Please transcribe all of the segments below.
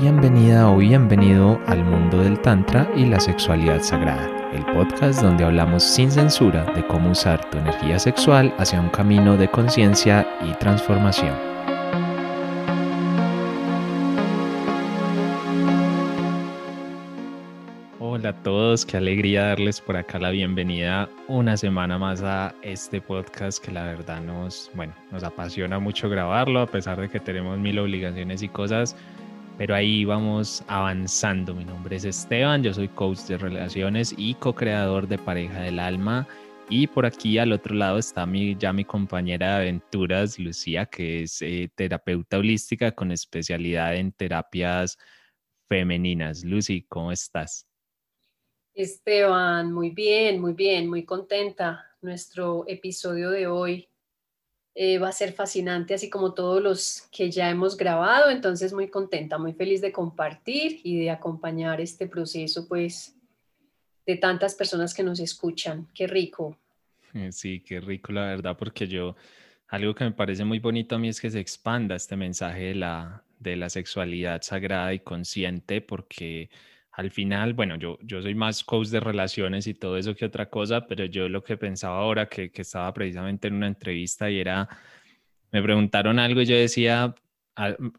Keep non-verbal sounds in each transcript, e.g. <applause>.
Bienvenida o bienvenido al mundo del Tantra y la sexualidad sagrada, el podcast donde hablamos sin censura de cómo usar tu energía sexual hacia un camino de conciencia y transformación. Hola a todos, qué alegría darles por acá la bienvenida una semana más a este podcast que la verdad nos, bueno, nos apasiona mucho grabarlo a pesar de que tenemos mil obligaciones y cosas pero ahí vamos avanzando. Mi nombre es Esteban, yo soy coach de relaciones y co-creador de Pareja del Alma. Y por aquí al otro lado está mi, ya mi compañera de aventuras, Lucía, que es eh, terapeuta holística con especialidad en terapias femeninas. Lucy, ¿cómo estás? Esteban, muy bien, muy bien, muy contenta. Nuestro episodio de hoy eh, va a ser fascinante, así como todos los que ya hemos grabado. Entonces, muy contenta, muy feliz de compartir y de acompañar este proceso, pues, de tantas personas que nos escuchan. Qué rico. <laughs> Sí, qué rico, la verdad, porque yo, algo que me parece muy bonito a mí es que se expanda este mensaje de la, de la sexualidad sagrada y consciente, porque al final, bueno, yo, yo soy más coach de relaciones y todo eso que otra cosa, pero yo lo que pensaba ahora, que, que estaba precisamente en una entrevista y era, me preguntaron algo y yo decía,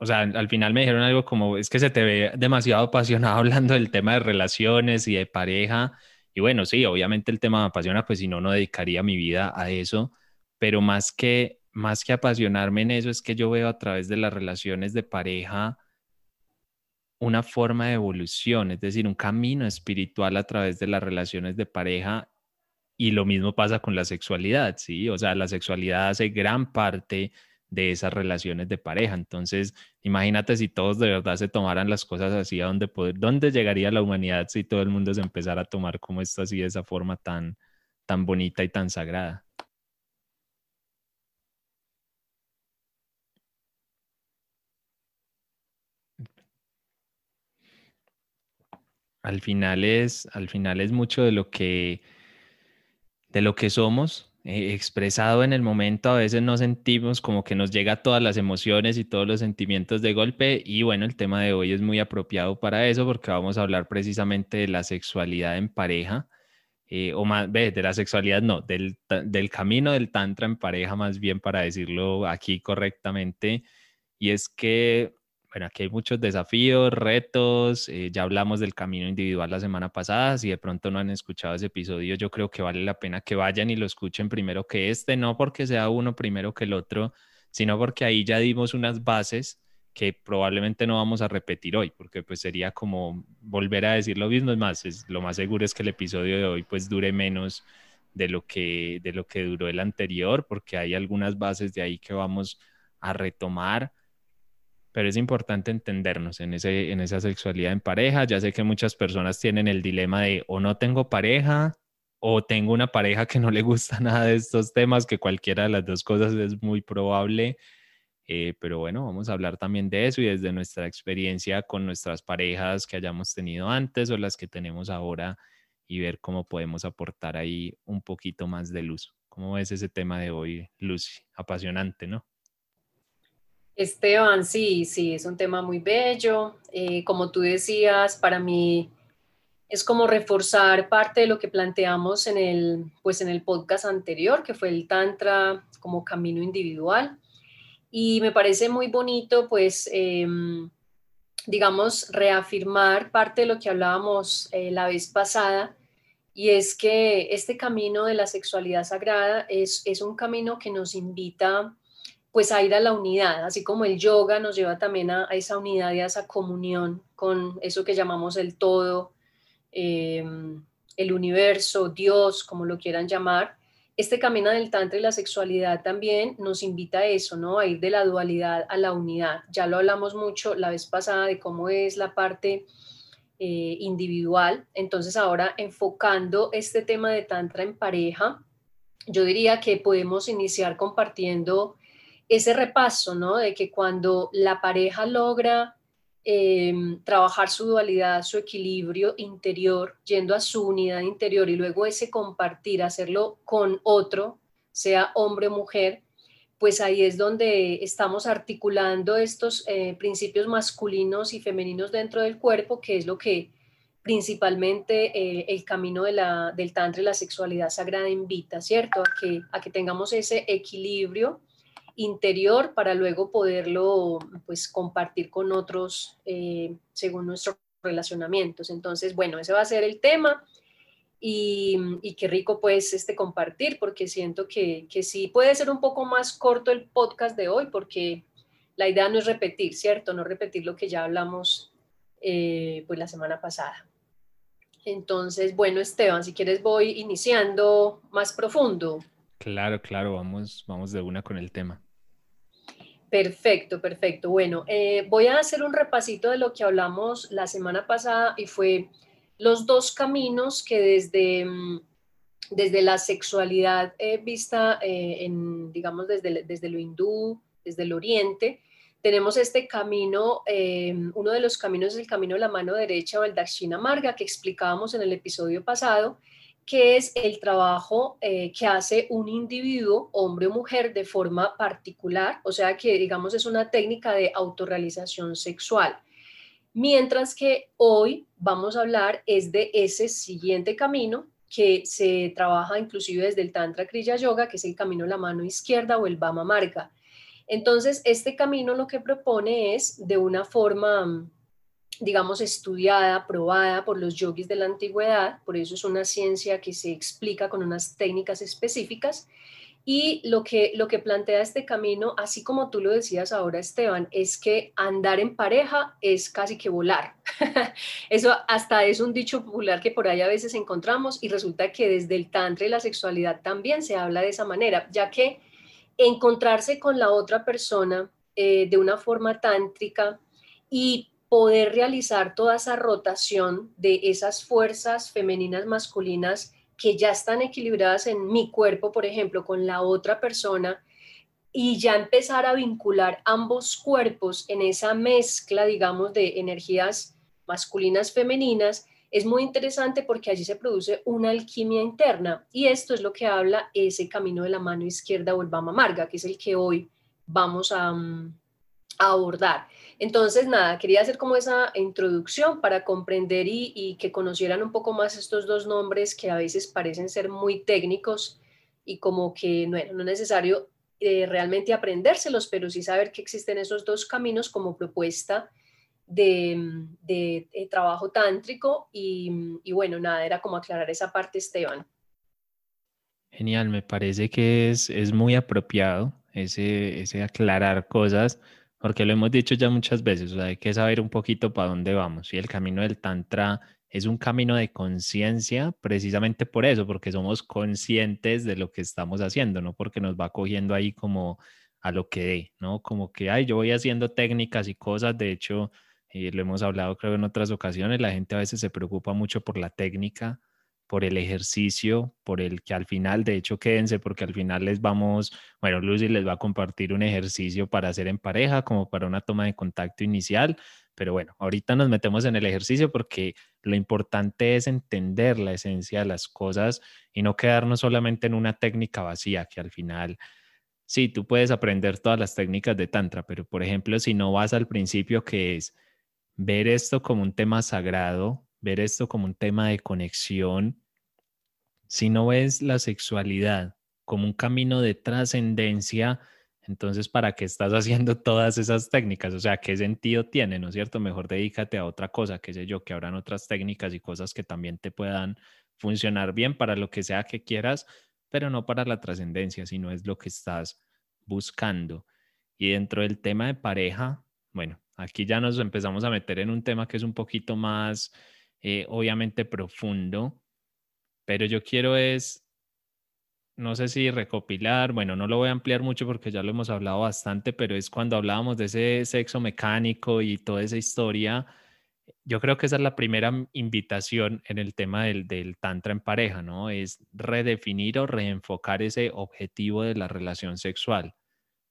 o sea, al final me dijeron algo como, es que se te ve demasiado apasionado <laughs> hablando del tema de relaciones y de pareja. Y bueno, sí, obviamente el tema me apasiona, pues si no, no dedicaría mi vida a eso, pero más que, más que apasionarme en eso, es que yo veo a través de las relaciones de pareja, una forma de evolución, es decir, un camino espiritual a través de las relaciones de pareja y lo mismo pasa con la sexualidad, ¿sí? O sea, la sexualidad hace gran parte de esas relaciones de pareja. Entonces, imagínate si todos de verdad se tomaran las cosas así, ¿a dónde, poder, dónde llegaría la humanidad si todo el mundo se empezara a tomar como esto así, de esa forma tan, tan bonita y tan sagrada? Al final es, al final es mucho de lo que, de lo que somos, eh, expresado en el momento. A veces nos sentimos como que nos llega todas las emociones y todos los sentimientos de golpe. Y bueno, el tema de hoy es muy apropiado para eso porque vamos a hablar precisamente de la sexualidad en pareja. Eh, o más, de la sexualidad no, del, del camino del tantra en pareja, más bien para decirlo aquí correctamente. Y es que bueno, aquí hay muchos desafíos, retos, eh, ya hablamos del camino individual la semana pasada, si de pronto no han escuchado ese episodio, yo creo que vale la pena que vayan y lo escuchen primero que este, no porque sea uno primero que el otro, sino porque ahí ya dimos unas bases que probablemente no vamos a repetir hoy, porque pues sería como volver a decir lo mismo, es más, lo más seguro es que el episodio de hoy pues dure menos de lo que, de lo que duró el anterior, porque hay algunas bases de ahí que vamos a retomar pero es importante entendernos en, ese, en esa sexualidad en pareja. Ya sé que muchas personas tienen el dilema de o no tengo pareja o tengo una pareja que no le gusta <laughs> nada de estos temas, que cualquiera de las dos cosas es muy probable. Eh, pero bueno, vamos a hablar también de eso y desde nuestra experiencia con nuestras parejas que hayamos tenido antes o las que tenemos ahora y ver cómo podemos aportar ahí un poquito más de luz. ¿Cómo ves ese tema de hoy, Lucy? Apasionante, ¿no? Esteban, sí, sí, es un tema muy bello. Eh, como tú decías, para mí es como reforzar parte de lo que planteamos en el, pues en el podcast anterior, que fue el Tantra como camino individual. Y me parece muy bonito, pues, em, digamos, reafirmar parte de lo que hablábamos eh, la vez pasada, y es que este camino de la sexualidad sagrada es, es un camino que nos invita pues a ir a la unidad, así como el yoga nos lleva también a, esa unidad y a esa comunión con eso que llamamos el todo, em, el universo, Dios, como lo quieran llamar. Este camino del tantra y la sexualidad también nos invita a eso, ¿no? A ir de la dualidad a la unidad. Ya lo hablamos mucho la vez pasada de cómo es la parte eh, individual. Entonces ahora enfocando este tema de tantra en pareja, yo diría que podemos iniciar compartiendo ese repaso, ¿no? De que cuando la pareja logra em, trabajar su dualidad, su equilibrio interior, yendo a su unidad interior y luego ese compartir, hacerlo con otro, sea hombre o mujer, pues ahí es donde estamos articulando estos eh, principios masculinos y femeninos dentro del cuerpo, que es lo que principalmente eh, el camino del tantra y la sexualidad sagrada invita, ¿cierto? A que, a que tengamos ese equilibrio interior para luego poderlo pues compartir con otros eh, según nuestros relacionamientos. Entonces, bueno, ese va a ser el tema y, qué rico pues este compartir, porque siento que, que sí puede ser un poco más corto el podcast de hoy, porque la idea no es repetir, ¿cierto? No repetir lo que ya hablamos eh, pues la semana pasada. Entonces, bueno, Esteban, si quieres voy iniciando más profundo. Claro, claro, vamos, vamos de una con el tema. Perfecto, perfecto. Bueno, eh, voy a hacer un repasito de lo que hablamos la semana pasada y fue los dos caminos que desde, mm, desde la sexualidad eh, vista, eh, en, digamos, desde, desde lo hindú, desde el oriente, tenemos este camino, uno de los caminos es el camino de la mano derecha o el Dakshina Marga que explicábamos en el episodio pasado, que es el trabajo que hace un individuo, hombre o mujer, de forma particular, o sea que digamos es una técnica de autorrealización sexual. Mientras que hoy vamos a hablar es de ese siguiente camino que se trabaja inclusive desde el Tantra Kriya Yoga, que es el camino de la mano izquierda o el Vama Marga. Entonces, este camino lo que propone es de una forma, digamos, estudiada, probada por los yogis de la antigüedad, por eso es una ciencia que se explica con unas técnicas específicas, y lo que, lo que plantea este camino, así como tú lo decías ahora, Esteban, es que andar en pareja es casi que volar. <laughs> Eso hasta es un dicho popular que por ahí a veces encontramos y resulta que desde el tantra y la sexualidad también se habla de esa manera, ya que encontrarse con la otra persona eh, de una forma tántrica y poder realizar toda esa rotación de esas fuerzas femeninas masculinas que ya están equilibradas en mi cuerpo, por ejemplo, con la otra persona, y ya empezar a vincular ambos cuerpos en esa mezcla, digamos, de energías masculinas, femeninas, es muy interesante porque allí se produce una alquimia interna y esto es lo que habla ese camino de la mano izquierda o el Bama Marga, que es el que hoy vamos a, mm, a abordar. Entonces, nada, quería hacer como esa introducción para comprender y, que conocieran un poco más estos dos nombres que a veces parecen ser muy técnicos y como que no, es necesario eh, realmente aprendérselos, pero sí saber que existen esos dos caminos como propuesta de, de, trabajo tántrico y, y, bueno, nada, era como aclarar esa parte, Esteban. Genial, me parece que es, es muy apropiado ese, ese aclarar cosas porque lo hemos dicho ya muchas veces, o sea, hay que saber un poquito para dónde vamos. Y el camino del Tantra es un camino de conciencia precisamente por eso, porque somos conscientes de lo que estamos haciendo, no porque nos va cogiendo ahí como a lo que dé, ¿no? Como que, ay, yo voy haciendo técnicas y cosas, de hecho, eh, lo hemos hablado creo en otras ocasiones, la gente a veces se preocupa mucho por la técnica, por el ejercicio, por el que al final, de hecho, quédense porque al final les vamos, bueno, Lucy les va a compartir un ejercicio para hacer en pareja, como para una toma de contacto inicial, pero bueno, ahorita nos metemos en el ejercicio porque lo importante es entender la esencia de las cosas y no quedarnos solamente en una técnica vacía, que al final, sí, tú puedes aprender todas las técnicas de Tantra, pero por ejemplo, si no vas al principio que es ver esto como un tema sagrado, ver esto como un tema de conexión, si no ves la sexualidad como un camino de trascendencia, entonces, ¿para qué estás haciendo todas esas técnicas? O sea, ¿qué sentido tiene, no es cierto? Mejor dedícate a otra cosa, qué sé yo, que habrán otras técnicas y cosas que también te puedan funcionar bien para lo que sea que quieras, pero no para la trascendencia, si no es lo que estás buscando. Y dentro del tema de pareja, bueno, aquí ya nos empezamos a meter en un tema que es un poquito más eh, obviamente profundo, pero yo quiero es, no sé si recopilar, bueno, no lo voy a ampliar mucho porque ya lo hemos hablado bastante, pero es cuando hablábamos de ese sexo mecánico y toda esa historia, yo creo que esa es la primera invitación en el tema del, del tantra en pareja, ¿no? Es redefinir o reenfocar ese objetivo de la relación sexual.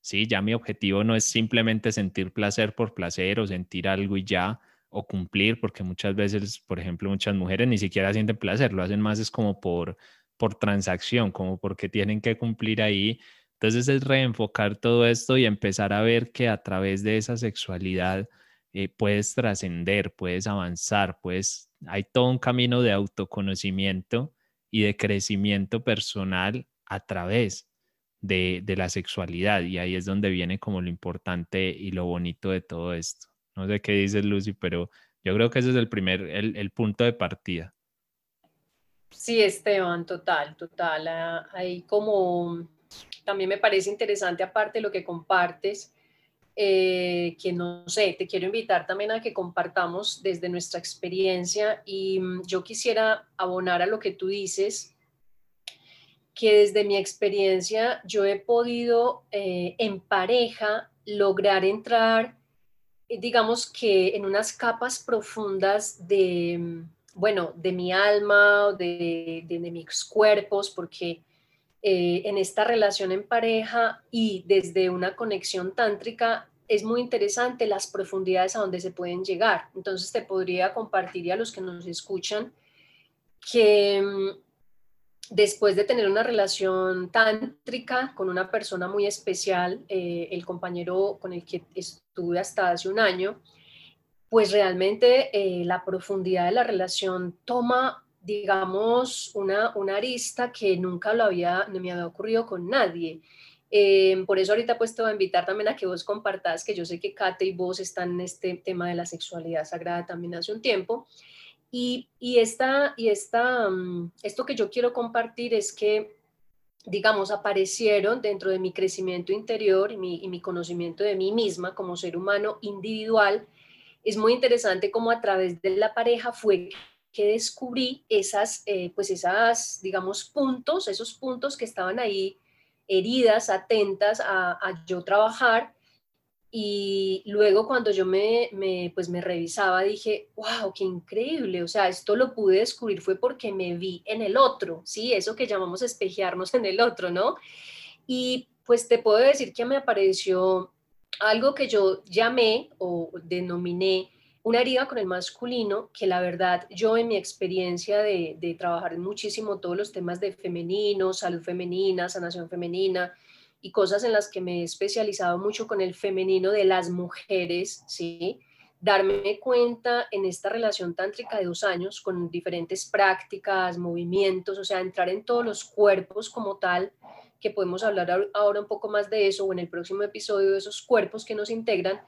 Sí, ya mi objetivo no es simplemente sentir placer por placer o sentir algo y ya, o cumplir, porque muchas veces, por ejemplo, muchas mujeres ni siquiera sienten placer, lo hacen más es como por, por transacción, como porque tienen que cumplir ahí Entonces es reenfocar todo esto y empezar a ver que a través de esa sexualidad eh, puedes trascender, puedes avanzar, puedes, hay todo un camino de autoconocimiento y de crecimiento personal a través de, de, la sexualidad. Y ahí es donde viene como lo importante y lo bonito de todo esto. No sé qué dices, Lucy, pero yo creo que ese es el primer, el, el punto de partida. Sí, Esteban, total, total. Ah, ahí como también me parece interesante, aparte de lo que compartes, eh, que no sé, te quiero invitar también a que compartamos desde nuestra experiencia y mm, yo quisiera abonar a lo que tú dices, que desde mi experiencia yo he podido eh, en pareja lograr entrar, digamos que en unas capas profundas de, bueno, de mi alma, de, de, de mis cuerpos, porque eh, en esta relación en pareja y desde una conexión tántrica es muy interesante las profundidades a donde se pueden llegar. Entonces te podría compartir a los que nos escuchan que mm, después de tener una relación tántrica con una persona muy especial, eh, el compañero con el que estuve hasta hace un año, pues realmente eh, la profundidad de la relación toma digamos, una, una arista que nunca lo había, me había ocurrido con nadie. Eh, por eso ahorita pues te voy a invitar también a que vos compartas, que yo sé que Kate y vos están en este tema de la sexualidad sagrada también hace un tiempo. Y, y, esta, y esta, mm, esto que yo quiero compartir es que, digamos, aparecieron dentro de mi crecimiento interior y mi, conocimiento de mí misma como ser humano individual. Es muy interesante cómo a través de la pareja fue que descubrí esas, eh, pues esas, digamos, puntos, esos puntos que estaban ahí heridas, atentas a, yo trabajar. Y luego cuando yo me, pues me revisaba, dije, wow, qué increíble. O sea, esto lo pude descubrir fue porque me vi en el otro, ¿sí? Eso que llamamos espejearnos en el otro, ¿no? Y pues te puedo decir que me apareció algo que yo llamé o denominé una herida con el masculino que la verdad yo en mi experiencia de trabajar muchísimo todos los temas de femenino, salud femenina, sanación femenina y cosas en las que me he especializado mucho con el femenino de las mujeres, ¿sí? Darme cuenta en esta relación tántrica de dos años con diferentes prácticas, movimientos, o sea, entrar en todos los cuerpos como tal, que podemos hablar ahora un poco más de eso o en el próximo episodio de esos cuerpos que nos integran,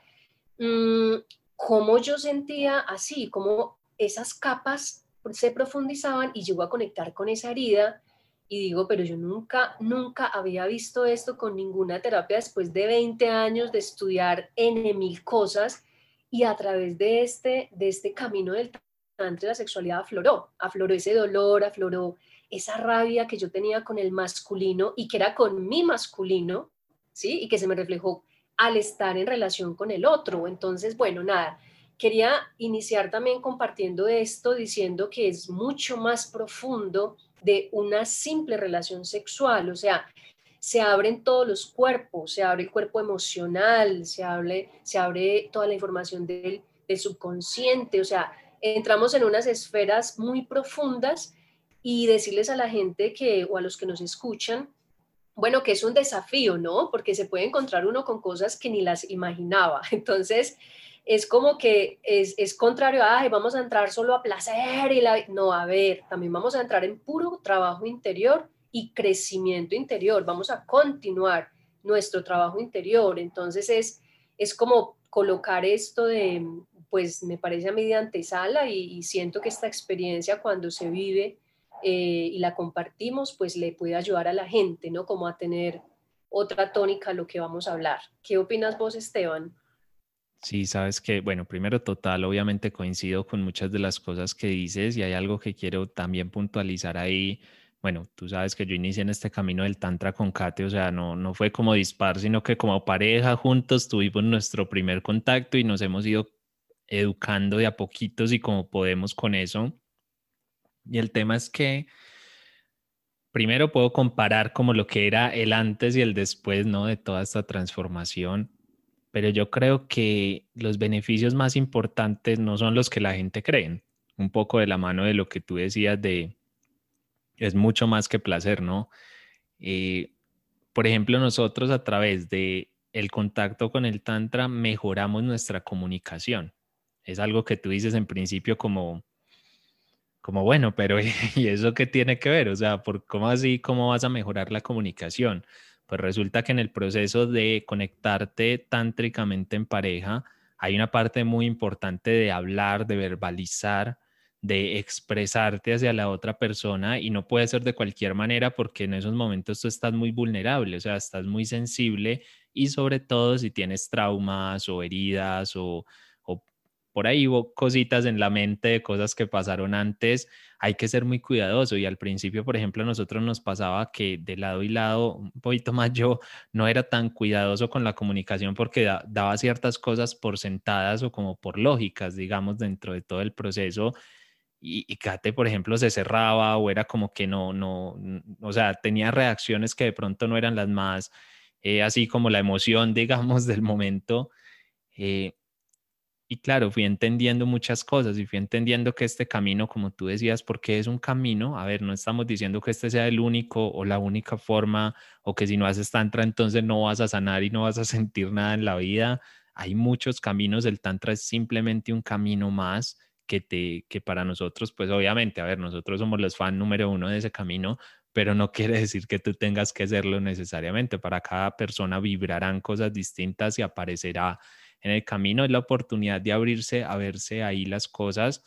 mmm, cómo yo sentía así, cómo esas capas se profundizaban y llegó a conectar con esa herida y digo, pero yo nunca, nunca había visto esto con ninguna terapia después de 20 años de estudiar N mil cosas y a través de este, de este camino del tantra la sexualidad afloró, afloró ese dolor, afloró esa rabia que yo tenía con el masculino y que era con mi masculino, ¿sí? Y que se me reflejó al estar en relación con el otro. Entonces, bueno, nada, quería iniciar también compartiendo esto, diciendo que es mucho más profundo de una simple relación sexual, o sea, se abren todos los cuerpos, se abre el cuerpo emocional, se abre, se abre toda la información del, subconsciente, o sea, entramos en unas esferas muy profundas y decirles a la gente que, o a los que nos escuchan, bueno, que es un desafío, ¿no? Porque se puede encontrar uno con cosas que ni las imaginaba. <laughs> Entonces, es como que es, es contrario a, vamos a entrar solo a placer y la... No, a ver, también vamos a entrar en puro trabajo interior y crecimiento interior. Vamos a continuar nuestro trabajo interior. Entonces, es, es como colocar esto de, pues me parece a mí de antesala y, y siento que esta experiencia cuando se vive eh, y la compartimos, pues le puede ayudar a la gente, ¿no? Como a tener otra tónica a lo que vamos a hablar. ¿Qué opinas vos, Esteban? Sí, sabes que, bueno, primero total, obviamente coincido con muchas de las cosas que dices y hay algo que quiero también puntualizar ahí. Bueno, tú sabes que yo inicié en este camino del Tantra con Kate, o sea, no, no fue como dispar, sino que como pareja juntos tuvimos nuestro primer contacto y nos hemos ido educando de a poquitos y como podemos con eso. Y el tema es que primero puedo comparar como lo que era el antes y el después, ¿no? De toda esta transformación. Pero yo creo que los beneficios más importantes no son los que la gente cree. Un poco de la mano de lo que tú decías de es mucho más que placer, ¿no? Eh, por ejemplo, nosotros a través de el contacto con el tantra mejoramos nuestra comunicación. Es algo que tú dices en principio como como bueno, pero <laughs> ¿y eso qué tiene que ver? O sea, ¿por cómo así cómo vas a mejorar la comunicación? Pues resulta que en el proceso de conectarte tántricamente en pareja hay una parte muy importante de hablar, de verbalizar, de expresarte hacia la otra persona y no puede ser de cualquier manera porque en esos momentos tú estás muy vulnerable, o sea, estás muy sensible y sobre todo si tienes traumas o heridas o, por ahí cositas en la mente de cosas que pasaron antes, hay que ser muy cuidadoso y al principio, por ejemplo, a nosotros nos pasaba que de lado y lado, un poquito <laughs> más yo, no era tan cuidadoso con la comunicación porque daba ciertas cosas por sentadas o como por lógicas, digamos, dentro de todo el proceso y, y Kate, por ejemplo, se cerraba o era como que no, no, o sea, tenía reacciones que de pronto no eran las más, eh, así como la emoción, <laughs> digamos, del momento. Eh, y claro, fui entendiendo muchas cosas y fui entendiendo que este camino, como tú decías, porque es un camino, a ver, no estamos diciendo que este sea el único o la única forma o que si no haces tantra entonces no vas a sanar y no vas a <laughs> sentir nada en la vida. Hay muchos caminos, el tantra es simplemente un camino más que, te, que para nosotros, pues obviamente, a ver, nosotros somos los fans número uno de ese camino, pero no <laughs> quiere decir que tú tengas que hacerlo necesariamente. Para cada persona vibrarán cosas distintas y aparecerá en el camino. Es la oportunidad de abrirse a verse ahí las cosas.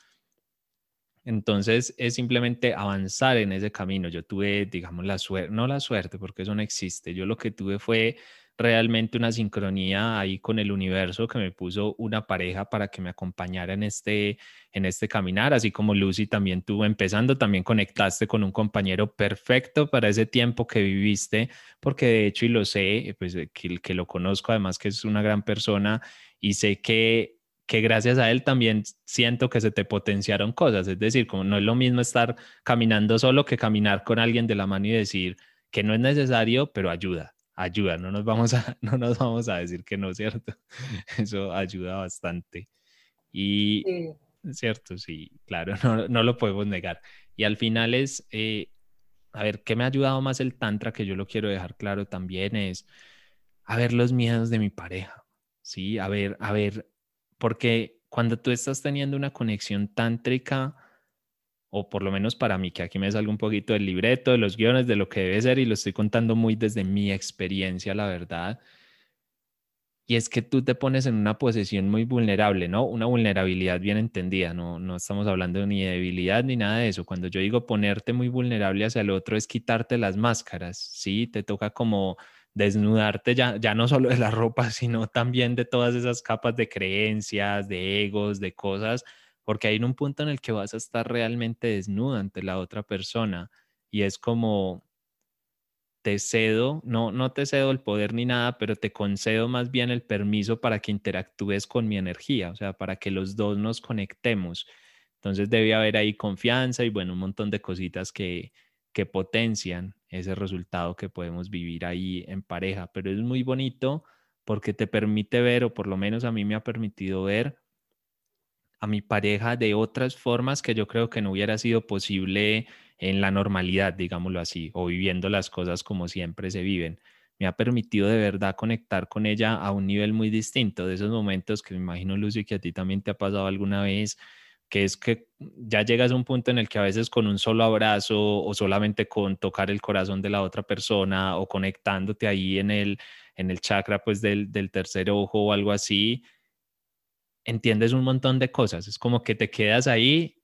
Entonces es simplemente avanzar en ese camino. Yo tuve, digamos, la suerte, no la suerte, porque eso no existe. Yo lo que tuve fue realmente una sincronía ahí con el universo que me puso una pareja para que me acompañara en este, en este caminar, así como Lucy también tuvo empezando, también conectaste con un compañero perfecto para ese tiempo que viviste, porque de hecho, y lo sé, pues que, que lo conozco además que es una gran persona y sé que que gracias a él también siento que se te potenciaron cosas, es decir, como no es lo mismo estar caminando solo que caminar con alguien de la mano y decir que no es necesario, pero ayuda ayuda, no nos vamos a, <laughs> no nos vamos a decir que no, ¿cierto? <laughs> Eso ayuda bastante. Y, ¿cierto? Sí, claro, <laughs> no, no, lo podemos negar. Y al final es, eh, a ver, ¿qué me ha ayudado más el Tantra? Que yo lo quiero dejar claro también es, a ver los miedos de mi pareja, ¿sí? A ver, a ver, porque cuando tú estás teniendo una conexión tántrica, o por lo menos para mí, que aquí me salgo un poquito del libreto, de los guiones, de lo que debe ser, y lo estoy contando muy desde mi experiencia, la verdad. Y es que tú te pones en una posición muy vulnerable, ¿no? Una vulnerabilidad bien entendida, no, no estamos hablando ni de debilidad ni nada de eso. Cuando yo digo ponerte muy vulnerable hacia el otro es quitarte las máscaras, ¿sí? Te toca como desnudarte ya, ya no solo de la <laughs> ropa, sino también de todas esas capas de creencias, de egos, de cosas porque hay un punto en el que vas a estar realmente desnuda ante la otra persona y es como te cedo, no, no te cedo el poder ni nada, pero te concedo más bien el permiso para que interactúes con mi energía, o sea, para que los dos nos conectemos. Entonces debe haber ahí confianza y bueno, un montón de cositas que, que potencian ese resultado que podemos vivir ahí en pareja, pero es muy bonito porque te permite ver, o por lo menos a mí me ha permitido ver a mi pareja de otras formas que yo creo que no hubiera sido posible en la normalidad, digámoslo así, o viviendo las cosas como siempre se viven. Me ha permitido de verdad conectar con ella a un nivel muy distinto de esos momentos que me imagino, Lucy, que a ti también te ha pasado alguna vez, que es que ya llegas a un punto en el que a veces con un solo abrazo o solamente con tocar el corazón de la otra persona o conectándote ahí en el, en el chakra pues del, del tercer ojo o algo así, entiendes un montón de cosas. Es como que te quedas ahí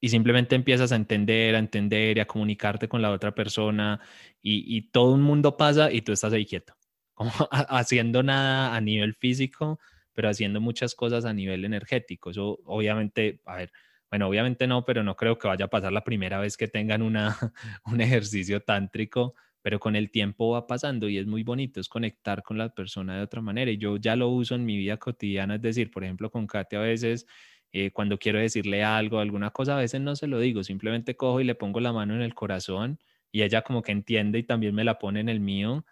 y simplemente empiezas a entender, a entender y a comunicarte con la otra persona y, todo un mundo pasa y tú estás ahí quieto, <laughs> como haciendo nada a nivel físico, pero haciendo muchas cosas a nivel energético. Eso obviamente, a ver, bueno, obviamente no, pero no creo que vaya a pasar la primera vez que tengan una, <laughs> un ejercicio tántrico, pero con el tiempo va pasando y es muy bonito, es conectar con la persona de otra manera. Y yo ya lo uso en mi vida cotidiana, es decir, por ejemplo, con Katia a veces, eh, cuando quiero decirle algo, alguna cosa, a veces no se lo digo, simplemente cojo y le pongo la mano en el corazón y ella como que entiende y también me la pone en el mío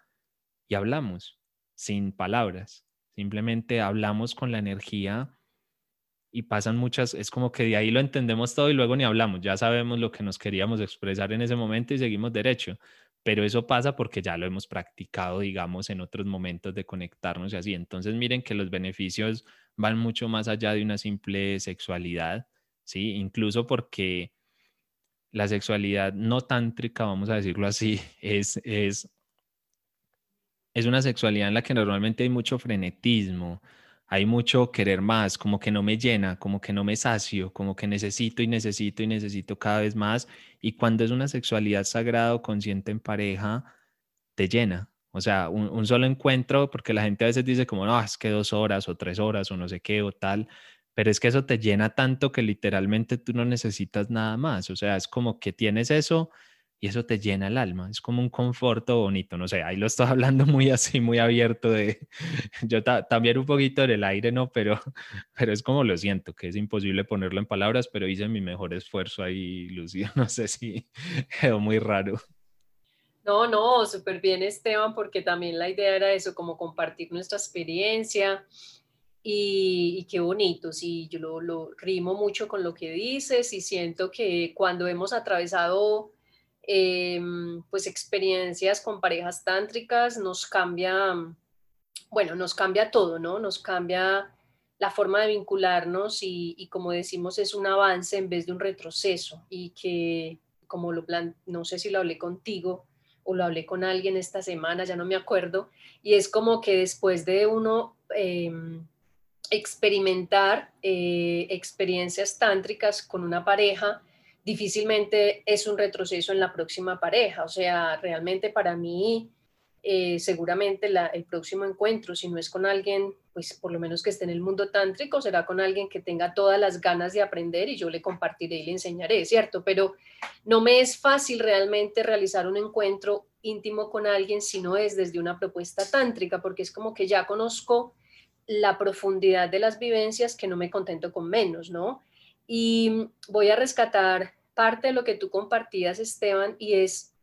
y hablamos sin palabras, simplemente hablamos con la energía y pasan muchas, es como que de ahí lo entendemos todo y luego ni hablamos, ya sabemos lo que nos queríamos expresar en ese momento y seguimos derecho pero eso pasa porque ya lo hemos practicado, digamos, en otros momentos de conectarnos y así. Entonces, miren que los beneficios van mucho más allá de una simple sexualidad, ¿sí? Incluso porque la sexualidad no tántrica, vamos a decirlo así, <laughs> es, es, es una sexualidad en la que normalmente hay mucho frenetismo, hay mucho querer más, como que no me llena, como que no me sacio, como que necesito y necesito y necesito cada vez más. Y cuando es una sexualidad sagrada o consciente en pareja, te llena. O sea, un, solo encuentro, porque la gente a veces dice como, no, es que dos horas o tres horas o no sé qué o tal, pero es que eso te llena tanto que literalmente tú no necesitas nada más. O sea, es como que tienes eso y eso te llena el alma. Es como un conforto bonito, no sé, ahí lo estoy <laughs> hablando muy así, muy abierto de, <laughs> yo también un poquito del aire, ¿no? Pero, <laughs> pero es como lo siento, que es imposible ponerlo en palabras, pero hice mi mejor esfuerzo ahí, Lucía, no sé si quedó muy raro. No, no, súper bien Esteban, porque también la idea era eso, como compartir nuestra experiencia y, y qué bonito, sí, yo lo, lo rimo mucho con lo que dices y siento que cuando hemos atravesado Em, pues experiencias con parejas tántricas nos cambia, bueno, nos cambia todo, ¿no? Nos cambia la forma de vincularnos y, como decimos es un avance en vez de un retroceso y que como lo plan, no sé si lo hablé contigo o lo hablé con alguien esta semana, ya no me acuerdo, y es como que después de uno em, experimentar eh, experiencias tántricas con una pareja, difícilmente es un retroceso en la próxima pareja. O sea, realmente para mí, eh, seguramente el próximo encuentro, si no es con alguien, pues por lo menos que esté en el mundo tántrico, será con alguien que tenga todas las ganas de aprender y yo le compartiré y le enseñaré, ¿cierto? Pero no me es fácil realmente realizar un encuentro íntimo con alguien si no es desde una propuesta tántrica, porque es como que ya conozco la profundidad de las vivencias que no me contento con menos, ¿no? Y voy a rescatar parte de lo que tú compartías, Esteban, y es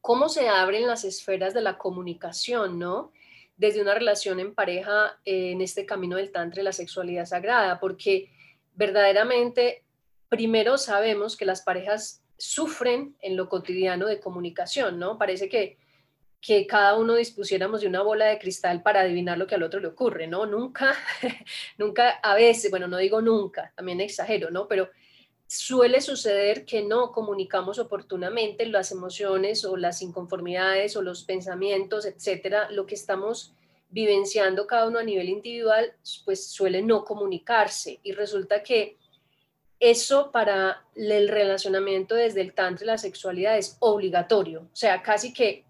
cómo se abren las esferas de la comunicación, ¿no? Desde una relación en pareja en este camino del tantra y la sexualidad sagrada, porque verdaderamente primero sabemos que las parejas sufren en lo cotidiano de comunicación, ¿no? Parece que que cada uno dispusiéramos de una bola de cristal para adivinar lo que al otro le ocurre, ¿no? Nunca, <laughs> nunca, a veces, bueno, no digo nunca, también exagero, ¿no? Pero suele suceder que no comunicamos oportunamente las emociones o las inconformidades o los pensamientos, etcétera, lo que estamos vivenciando cada uno a nivel individual, pues suele no comunicarse y resulta que eso para el relacionamiento desde el tantra y la sexualidad es obligatorio, o sea, casi que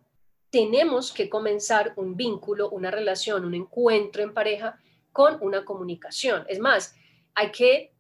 tenemos que comenzar un vínculo, una relación, un encuentro en pareja con una comunicación. Es más, hay que,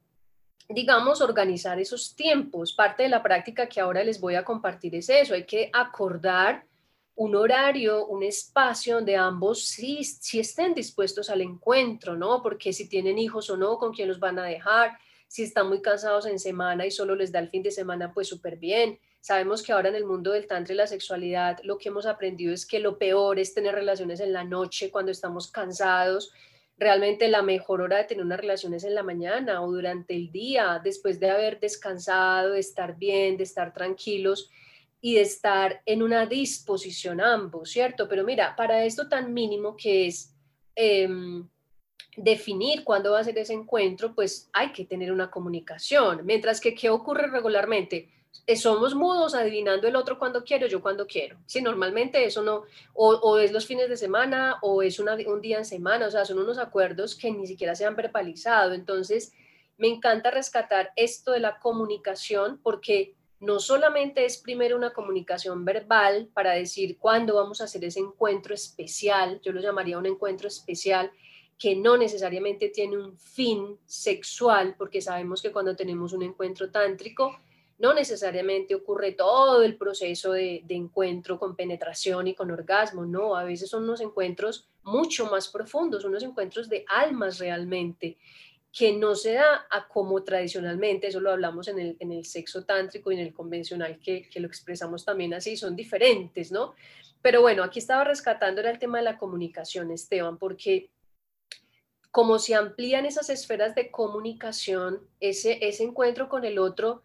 digamos, organizar esos tiempos. Parte de la práctica que ahora les voy a compartir es eso. Hay que acordar un horario, un espacio donde ambos sí, sí estén dispuestos al encuentro, ¿no? Porque si tienen hijos o no, con quién los van a dejar, si están muy cansados en semana y solo les da el fin de semana, pues súper bien Sabemos que ahora en el mundo del tantra y la sexualidad lo que hemos aprendido es que lo peor es tener relaciones en la noche cuando estamos cansados. Realmente la mejor hora de tener unas relaciones en la mañana o durante el día, después de haber descansado, de estar bien, de estar tranquilos y de estar en una disposición ambos, ¿cierto? Pero mira, para esto tan mínimo que es em, definir cuándo va a ser ese encuentro, pues hay que tener una comunicación. Mientras que, ¿qué ocurre regularmente? Eh, somos mudos adivinando el otro cuando quiero, yo cuando quiero. Sí, normalmente eso no, o, es los fines de semana o es un día en semana, o sea, son unos acuerdos que ni siquiera se han verbalizado. Entonces, me encanta rescatar esto de la comunicación porque no solamente es primero una comunicación verbal para decir cuándo vamos a hacer ese encuentro especial, yo lo llamaría un encuentro especial, que no necesariamente tiene un fin sexual, porque sabemos que cuando tenemos un encuentro tántrico, no necesariamente ocurre todo el proceso de, encuentro con penetración y con orgasmo, no, a veces son unos encuentros mucho más profundos, unos encuentros de almas realmente, que no se da a como tradicionalmente, eso lo hablamos en el, en el sexo tántrico y en el convencional, que, que, lo expresamos también así, son diferentes, ¿no? Pero bueno, aquí estaba rescatando el tema de la comunicación, Esteban, porque como se amplían esas esferas de comunicación, ese, ese encuentro con el otro,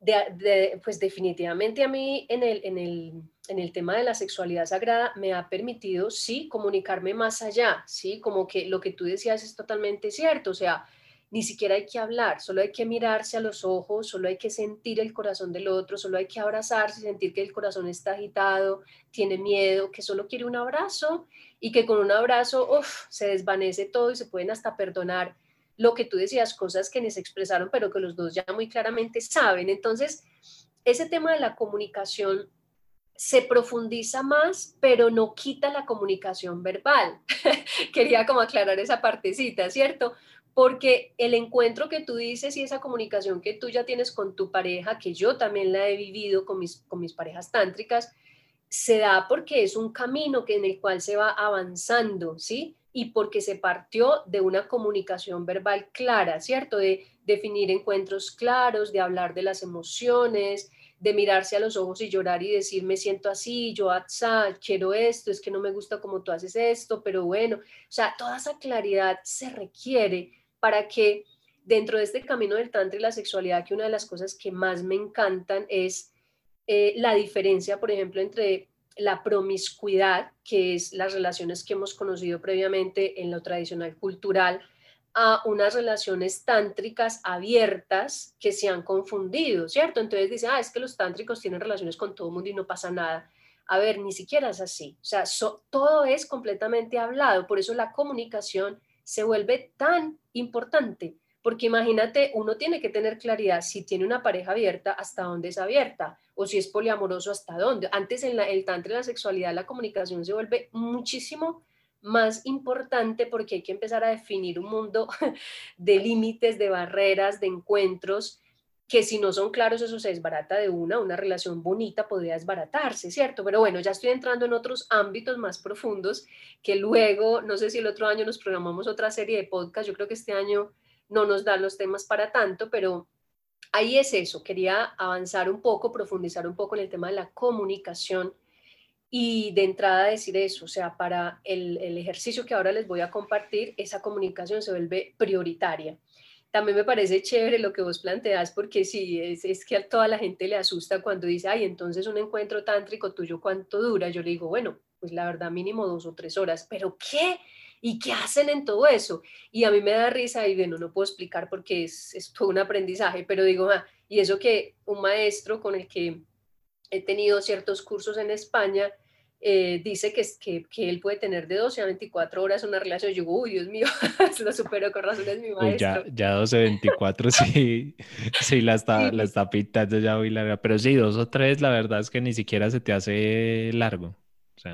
de, pues definitivamente a mí en el, en el en el tema de la sexualidad sagrada me ha permitido, sí, comunicarme más allá, sí, como que lo que tú decías es totalmente cierto, o sea, ni siquiera hay que hablar, solo hay que mirarse a los ojos, solo hay que sentir el corazón del otro, solo hay que abrazarse, sentir que el corazón está agitado, tiene miedo, que solo quiere un abrazo y que con un abrazo se desvanece todo y se pueden hasta perdonar lo que tú decías, cosas que ni se expresaron, pero que los dos ya muy claramente saben. Entonces, ese tema de la comunicación se profundiza más, pero no quita la comunicación verbal. <laughs> Quería como aclarar esa partecita, ¿cierto? porque el encuentro que tú dices y esa comunicación que tú ya tienes con tu pareja, que yo también la he vivido con mis, con mis parejas tántricas, se da porque es un camino que en el cual se va avanzando, ¿sí? Y porque se partió de una comunicación verbal clara, ¿cierto? De definir encuentros claros, de hablar de las emociones, de mirarse a los ojos y llorar y decir, me siento así, yo quiero esto, es que no me gusta como tú haces esto, pero bueno, o sea, toda esa claridad se requiere para que dentro de este camino del tantra y la sexualidad, que una de las cosas que más me encantan es eh, la diferencia, por ejemplo, entre la promiscuidad, que es las relaciones que hemos conocido previamente en lo tradicional cultural, a unas relaciones tántricas abiertas que se han confundido, ¿cierto? Entonces dice, ah, es que los tántricos tienen relaciones con todo el mundo y no pasa nada. A ver, ni siquiera es así. O sea, todo es completamente hablado. Por eso la comunicación se vuelve tan importante, porque imagínate, uno tiene que tener claridad si tiene una pareja abierta, hasta dónde es abierta, o si es poliamoroso, hasta dónde. Antes en el tantra y la sexualidad, la comunicación se vuelve muchísimo más importante porque hay que empezar a definir un mundo <laughs> de límites, de barreras, de encuentros, que si no son claros, eso se desbarata de una, una relación bonita podría desbaratarse, ¿cierto? Pero bueno, ya estoy entrando en otros ámbitos más profundos que luego, no sé si el otro año nos programamos otra serie de podcast, yo creo que este año no nos dan los temas para tanto, pero ahí es eso, quería avanzar un poco, profundizar un poco en el tema de la comunicación y de entrada decir eso, o sea, para el, ejercicio que ahora les voy a compartir, esa comunicación se vuelve prioritaria también me parece chévere lo que vos planteas, porque sí, es, es, que a toda la gente le asusta cuando dice, ay, entonces un encuentro tántrico tuyo, ¿cuánto dura? Yo le digo, bueno, pues la verdad mínimo dos o tres horas, pero ¿qué? ¿Y qué hacen en todo eso? Y a mí me da risa y bueno, no puedo explicar porque es, es todo un aprendizaje, pero digo, ah, y eso que un maestro con el que he tenido ciertos cursos en España, eh, dice que, que, que, él puede tener de 12 a 24 horas una relación. Yo digo, uy, Dios mío, <laughs> lo supero con razón, es mi maestro. ya, ya 12, 24, sí, <laughs> sí, la está, la está pintando ya muy larga. Pero sí, dos o tres, la verdad es que ni siquiera se te hace largo.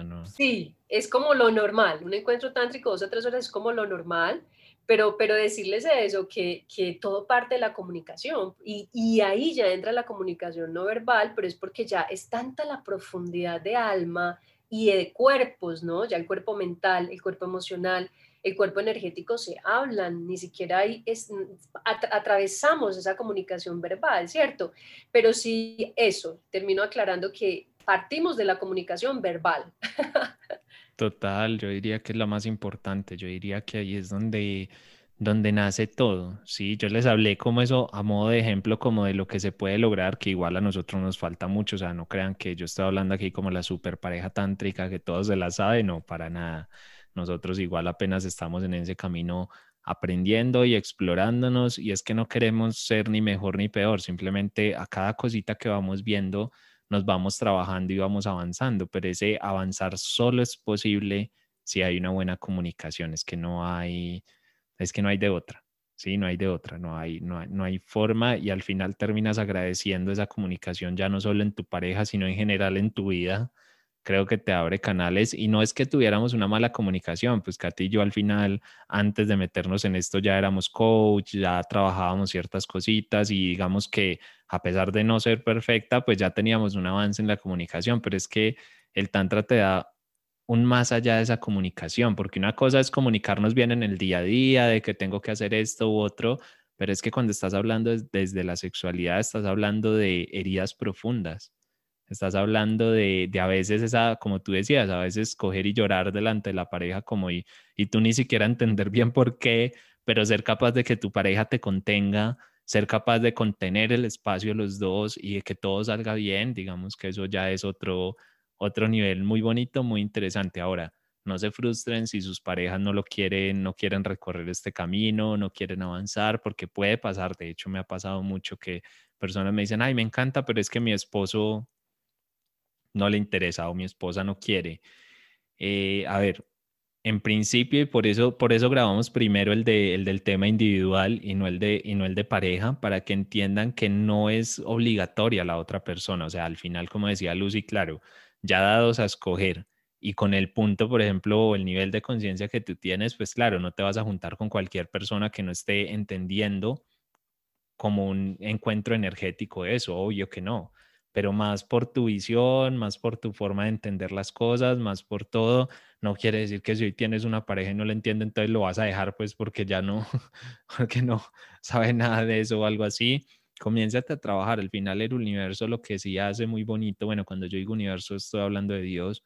No. Sí, es como lo normal. Un encuentro tántrico, dos o tres horas es como lo normal. Pero, pero decirles eso, que, que todo parte de la comunicación y, y ahí ya entra la comunicación no verbal, pero es porque ya es tanta la profundidad de alma, y de cuerpos, ¿no? Ya el cuerpo mental, el cuerpo emocional, el cuerpo energético se hablan, ni siquiera hay, es, atravesamos esa comunicación verbal, ¿cierto? Pero sí, eso, termino aclarando que partimos de la comunicación verbal. Total, yo diría que es la más importante, yo diría que ahí es donde donde nace todo, ¿sí? Yo les hablé como eso a modo de ejemplo, como de lo que se puede lograr, que igual a nosotros nos falta mucho, o sea, no crean que yo estoy hablando aquí como la super pareja tántrica que todos se la saben, no, para nada. Nosotros igual apenas estamos en ese camino aprendiendo y explorándonos y es que no queremos ser ni mejor ni peor, simplemente a cada cosita que vamos viendo nos vamos trabajando y vamos avanzando, pero ese avanzar solo es posible si hay una buena comunicación, es que no hay es que no hay de otra, ¿sí? No hay de otra, no hay, no hay, no hay forma y al final terminas agradeciendo esa comunicación ya no solo en tu pareja, sino en general en tu vida. Creo que te abre canales y no es que tuviéramos una mala comunicación, pues Katy y yo al final, antes de meternos en esto, ya éramos coach, ya trabajábamos ciertas cositas y digamos que a pesar de no ser perfecta, pues ya teníamos un avance en la comunicación, pero es que el Tantra te da un más allá de esa comunicación, porque una cosa es comunicarnos bien en el día a día, de que tengo que hacer esto u otro, pero es que cuando estás hablando desde la sexualidad, estás hablando de heridas profundas, estás hablando de, de, a veces esa, como tú decías, a veces coger y llorar delante de la pareja como y, y tú ni siquiera entender bien por qué, pero ser capaz de que tu pareja te contenga, ser capaz de contener el espacio los dos y de que todo salga bien, digamos que eso ya es otro otro nivel muy bonito, muy interesante. Ahora, no se frustren si sus parejas no lo quieren, no quieren recorrer este camino, no quieren avanzar, porque puede pasar. De hecho, me ha pasado mucho que personas me dicen, ay, me encanta, pero es que mi esposo no le interesa o mi esposa no quiere. Eh, a ver, en principio, y por eso, por eso grabamos primero el, de, el del tema individual y no, el de, y no el de pareja, para que entiendan que no es obligatoria la otra persona. O sea, al final, como decía Lucy, claro, ya dados a escoger y con el punto, por ejemplo, o el nivel de conciencia que tú tienes, pues claro, no te vas a juntar con cualquier persona que no esté entendiendo como un encuentro energético eso, obvio que no, pero más por tu visión, más por tu forma de entender las cosas, más por todo, no quiere decir que si hoy tienes una pareja y no le entiende, entonces lo vas a dejar pues porque ya no, <laughs> porque no sabe nada de eso o algo así. Comiénzate a trabajar, al final el universo lo que sí hace muy bonito, bueno, cuando yo digo universo estoy hablando de Dios,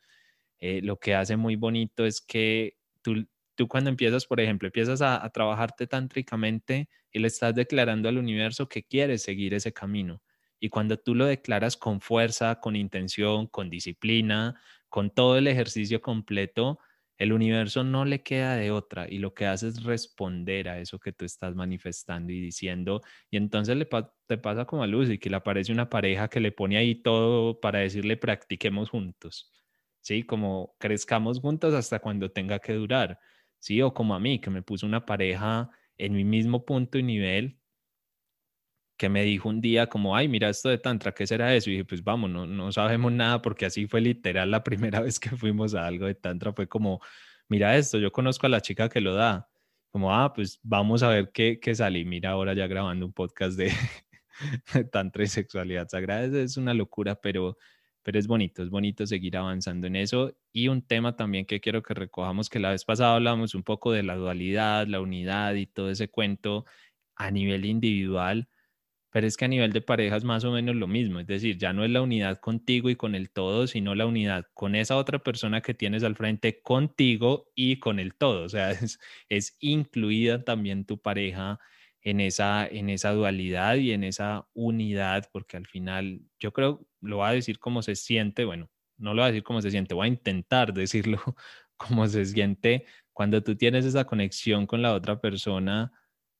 eh, lo que hace muy bonito es que tú, tú cuando empiezas, por ejemplo, empiezas a, a trabajarte tántricamente y le estás declarando al universo que quieres seguir ese camino. Y cuando tú lo declaras con fuerza, con intención, con disciplina, con todo el ejercicio completo, el universo no le queda de otra y lo que hace es responder a eso que tú estás manifestando y diciendo. Y entonces le te pasa como a Lucy, que le aparece una pareja que le pone ahí todo para decirle practiquemos juntos. ¿sí? Como crezcamos juntos hasta cuando tenga que durar, ¿sí? O como a mí, que me puso una pareja en mi mismo punto y nivel, que me dijo un día como, ay, mira esto de Tantra, ¿qué será eso? Y dije, pues vamos, no, no sabemos nada porque así fue literal la <laughs> primera vez que fuimos a algo de Tantra, fue como, mira esto, yo conozco a la chica que lo da, como, ah, pues vamos a ver qué, qué sale. mira ahora ya grabando un podcast de, <laughs> de Tantra y sexualidad sagrada, es una locura, pero pero es bonito, es bonito seguir avanzando en eso. Y un tema también que quiero que recojamos, que la vez pasada hablamos un poco de la dualidad, la unidad y todo ese cuento a nivel individual, pero es que a nivel de pareja es más o menos lo mismo, es decir, ya no es la unidad contigo y con el todo, sino la unidad con esa otra persona que tienes al frente, contigo y con el todo, o sea, <laughs> es, incluida también tu pareja en esa, en esa dualidad y en esa unidad, porque al final yo creo, lo voy a decir como se siente, bueno, no lo voy a decir como se siente, voy a intentar <laughs> decirlo como se siente cuando tú tienes esa conexión con la otra persona,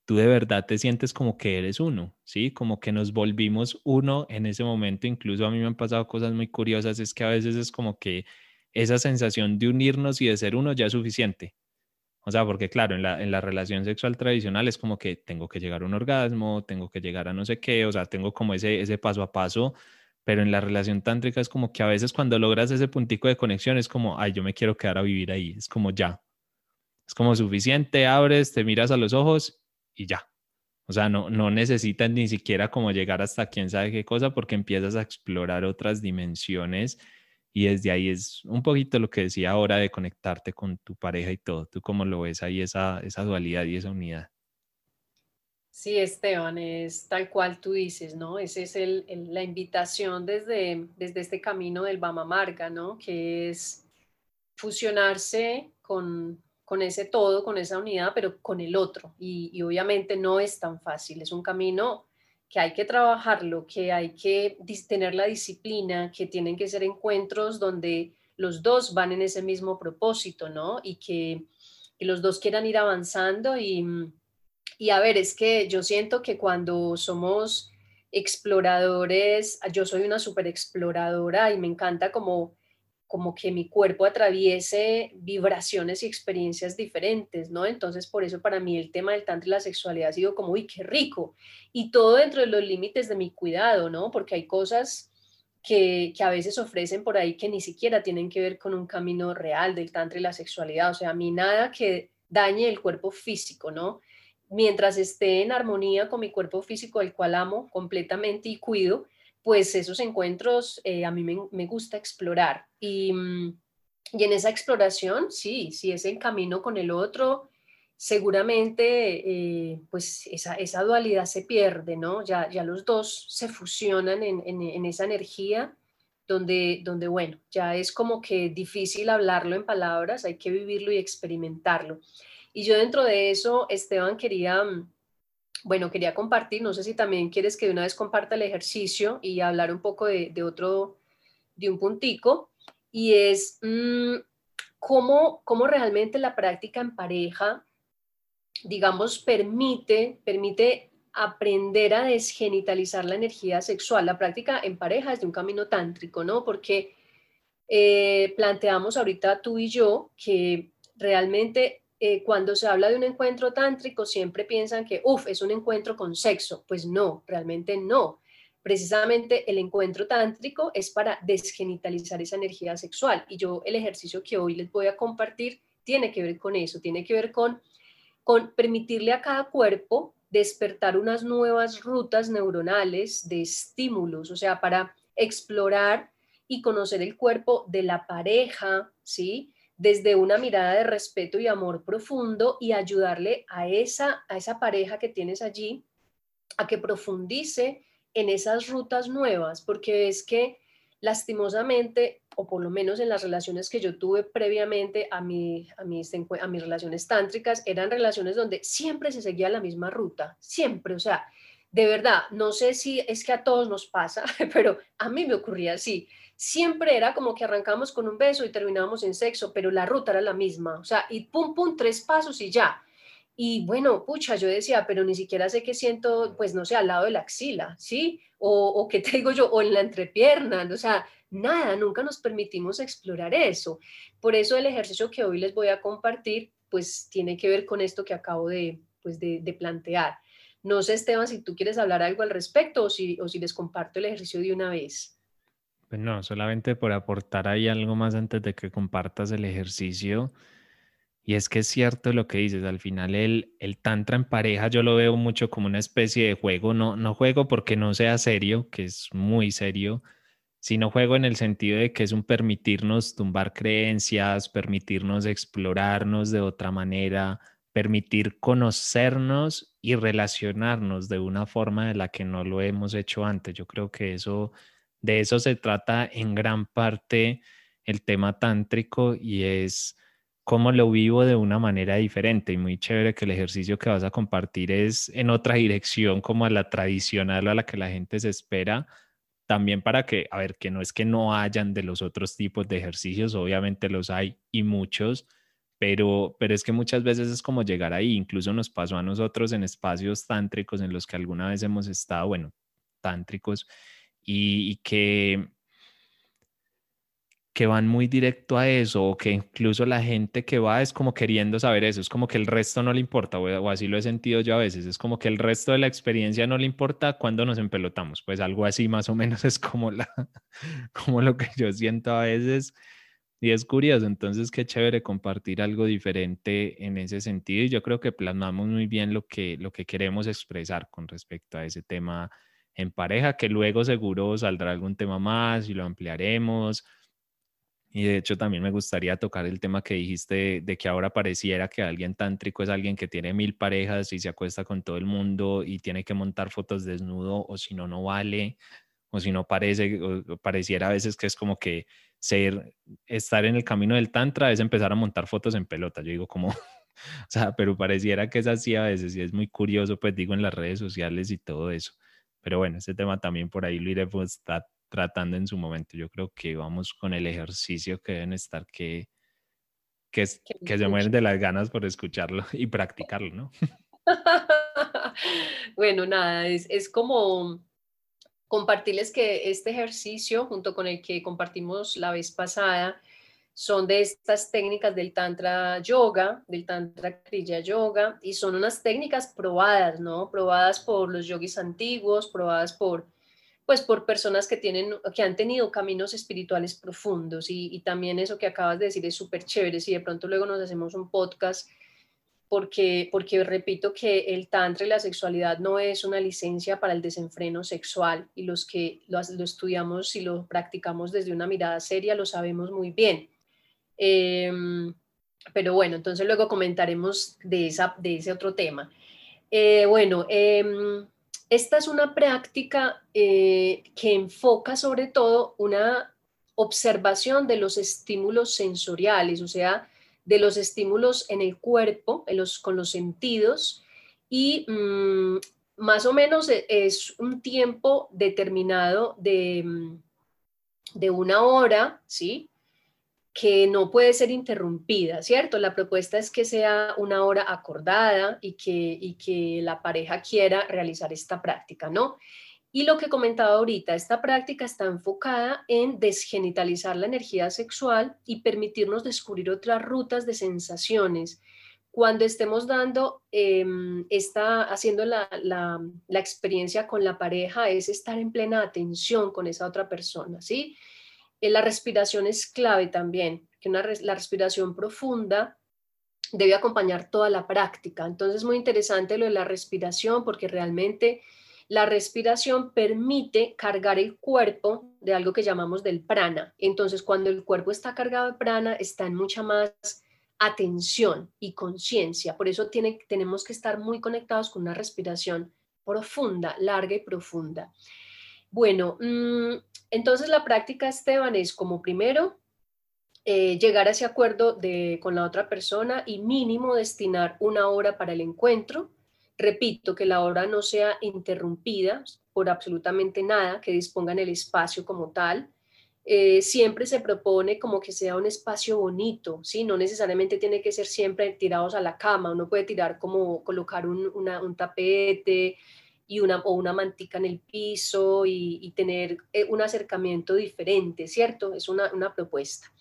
tú de verdad te sientes como que eres uno, ¿sí? Como que nos volvimos uno en ese momento, incluso a mí me han pasado cosas muy curiosas, es que a veces es como que esa sensación de unirnos y de ser uno ya es suficiente, o sea, porque claro, en la, en la relación sexual tradicional es como que tengo que llegar a un orgasmo, tengo que llegar a no sé qué, o sea, tengo como ese, ese paso a paso, pero en la relación tántrica es como que a veces cuando logras ese puntico de conexión es como, ay, yo me quiero quedar a vivir ahí, es como ya. Es como suficiente, abres, te miras a los ojos y ya. O sea, no, no necesitas ni siquiera como llegar hasta quién sabe qué cosa porque empiezas a explorar otras dimensiones y desde ahí es un poquito lo que decía ahora de conectarte con tu pareja y todo. ¿Tú cómo lo ves ahí, esa, esa dualidad y esa unidad? Sí, Esteban, es tal cual tú dices, ¿no? Esa es el, la invitación desde, desde este camino del Bama Marga, ¿no? Que es fusionarse con, con ese todo, con esa unidad, pero con el otro. Y, obviamente no es tan fácil, es un camino que hay que trabajarlo, que hay que tener la disciplina, que tienen que ser encuentros donde los dos van en ese mismo propósito, ¿no? Y que, los dos quieran ir avanzando y, a ver, es que yo siento que cuando somos exploradores, yo soy una super exploradora y me encanta como como que mi cuerpo atraviese vibraciones y experiencias diferentes, ¿no? Entonces, por eso para mí el tema del tantra y la sexualidad ha sido como, uy, qué rico. Y todo dentro de los límites de mi cuidado, ¿no? Porque hay cosas que, que, a veces ofrecen por ahí que ni siquiera tienen que ver con un camino real del tantra y la sexualidad. O sea, a mí nada que dañe el cuerpo físico, ¿no? Mientras esté en armonía con mi cuerpo físico, el cual amo completamente y cuido, pues esos encuentros eh, a mí me, gusta explorar. Y, mm, y, en esa exploración, sí, si es en camino con el otro, seguramente eh, pues esa, esa, dualidad se pierde, ¿no? Ya, ya los dos se fusionan en, en, esa energía donde, donde, bueno, ya es como que difícil hablarlo en palabras, hay que vivirlo y experimentarlo. Y yo dentro de eso, Esteban, quería mm, bueno, quería compartir, no sé si también quieres que de una vez comparta el ejercicio y hablar un poco de, otro, de un puntico. y es mm, cómo, cómo realmente la práctica en pareja, digamos, permite, permite aprender a desgenitalizar la energía sexual. La práctica en pareja es de un camino tántrico, ¿no? Porque eh, planteamos ahorita tú y yo que realmente eh, cuando se habla de un encuentro tántrico siempre piensan que, uff, es un encuentro con sexo. Pues no, realmente no. Precisamente el encuentro tántrico es para desgenitalizar esa energía sexual. Y yo el ejercicio que hoy les voy a compartir tiene que ver con eso, tiene que ver con, con permitirle a cada cuerpo despertar unas nuevas rutas neuronales de estímulos, o sea, para explorar y conocer el cuerpo de la pareja, ¿sí? Desde una mirada de respeto y amor profundo y ayudarle a esa, a esa pareja que tienes allí a que profundice en esas rutas nuevas, porque es que lastimosamente, o por lo menos en las relaciones que yo tuve previamente a, mi, a, mis, a mis relaciones tántricas, eran relaciones donde siempre se seguía la misma ruta, siempre, o sea, de verdad, no sé si es que a todos nos pasa, <laughs> pero a mí me ocurría así. Siempre era como que arrancamos con un beso y terminábamos en sexo, pero la ruta era la misma, o sea, y pum, pum, tres pasos y ya. Y bueno, pucha, yo decía, pero ni siquiera sé qué siento, pues no sé, al lado de la axila, ¿sí? O, o qué te digo yo, o en la entrepierna, o sea, nada, nunca nos permitimos explorar eso. Por eso el ejercicio que hoy les voy a compartir, pues tiene que ver con esto que acabo de, pues, de, plantear. No sé, Esteban, si tú quieres hablar algo al respecto o si, o si les comparto el ejercicio de una vez. Pues no, solamente por aportar ahí algo más antes de que compartas el ejercicio. Y es que es cierto lo que dices, al final el, el tantra en pareja yo lo veo mucho como una especie de juego, no, no juego porque no sea serio, que es muy serio, sino juego en el sentido de que es un permitirnos tumbar creencias, permitirnos explorarnos de otra manera, permitir conocernos y relacionarnos de una forma de la que no lo hemos hecho antes. Yo creo que eso, de eso se trata en gran parte el tema tántrico y es cómo lo vivo de una manera diferente. Y muy chévere que el ejercicio que vas a compartir es en otra dirección como a la tradicional a la que la gente se espera, también para que, a ver, que no es que no hayan de los otros tipos de ejercicios, obviamente los hay y muchos, pero, pero es que muchas veces es como llegar ahí, incluso nos pasó a nosotros en espacios tántricos en los que alguna vez hemos estado, bueno, tántricos, y, y que que van muy directo a eso o que incluso la gente que va es como queriendo saber eso, es como que el resto no le importa o, así lo he sentido yo a veces, es como que el resto de la experiencia no le importa cuando nos empelotamos, pues algo así más o menos <laughs> es como, la, como lo que yo siento a veces y es curioso, entonces qué chévere compartir algo diferente en ese sentido y yo creo que plasmamos muy bien lo que, lo que queremos expresar con respecto a ese tema en pareja, que luego seguro saldrá algún tema más y lo ampliaremos y de hecho también me gustaría tocar el tema que dijiste de, que ahora pareciera que alguien tántrico es alguien que tiene mil parejas y se acuesta con todo el mundo y tiene que montar fotos desnudo o si no, no vale, o si no parece, o pareciera a veces que es como que ser, estar en el camino del tantra es empezar a montar fotos en pelota. Yo digo como, <laughs> o sea, pero pareciera que es así a veces y es muy curioso, pues digo en las redes sociales y todo eso. Pero bueno, ese tema también por ahí lo iremos tratando en su momento. Yo creo que vamos con el ejercicio que deben estar que, que, que se mueren de las ganas por escucharlo <laughs> y practicarlo, ¿no? <laughs> bueno, nada, es, es como compartirles que este ejercicio, junto con el que compartimos la vez pasada, son de estas técnicas del Tantra Yoga, del Tantra Kriya Yoga, y son unas técnicas probadas, ¿no? Probadas por los yogis antiguos, probadas por pues por personas que, tienen, que han tenido caminos espirituales profundos y, también eso que acabas de decir es súper chévere. Si de pronto luego nos hacemos un podcast, porque, porque repito que el tantra y la sexualidad no es una licencia para el desenfreno sexual y los que lo, estudiamos y lo practicamos desde una mirada seria lo sabemos muy bien. Em, pero bueno, entonces luego comentaremos de, esa, de ese otro tema. Eh, bueno, em, esta es una práctica eh, que enfoca sobre todo una observación de los estímulos sensoriales, o sea, de los estímulos en el cuerpo, con los sentidos, y mm, más o menos e, es un tiempo determinado de, mm, de una hora, ¿sí? Que no puede ser interrumpida, ¿cierto? La propuesta es que sea una hora acordada y que, y que la pareja quiera realizar esta práctica, ¿no? Y lo que comentaba ahorita, esta práctica está enfocada en desgenitalizar la energía sexual y permitirnos descubrir otras rutas de sensaciones. Cuando estemos dando, em, está haciendo la, la, la experiencia con la pareja, es estar en plena atención con esa otra persona, ¿sí? Eh, la respiración es clave también, que la respiración profunda debe acompañar toda la práctica. Entonces es muy interesante lo de la respiración porque realmente la respiración permite cargar el cuerpo de algo que llamamos del prana. Entonces cuando el cuerpo está cargado de prana está en mucha más atención y conciencia. Por eso tenemos que estar muy conectados con una respiración profunda, larga y profunda. Bueno, mm, entonces la práctica, Esteban, es como primero eh, llegar a ese acuerdo con la otra persona y mínimo destinar una hora para el encuentro. Repito, que la hora no sea interrumpida por absolutamente nada, que dispongan el espacio como tal. Eh, siempre se propone como que sea un espacio bonito, ¿sí? No necesariamente tiene que ser siempre tirados a la cama, uno puede tirar como colocar un tapete, y una, o una mantica en el piso y, tener eh, un acercamiento diferente, ¿cierto? Es una, propuesta.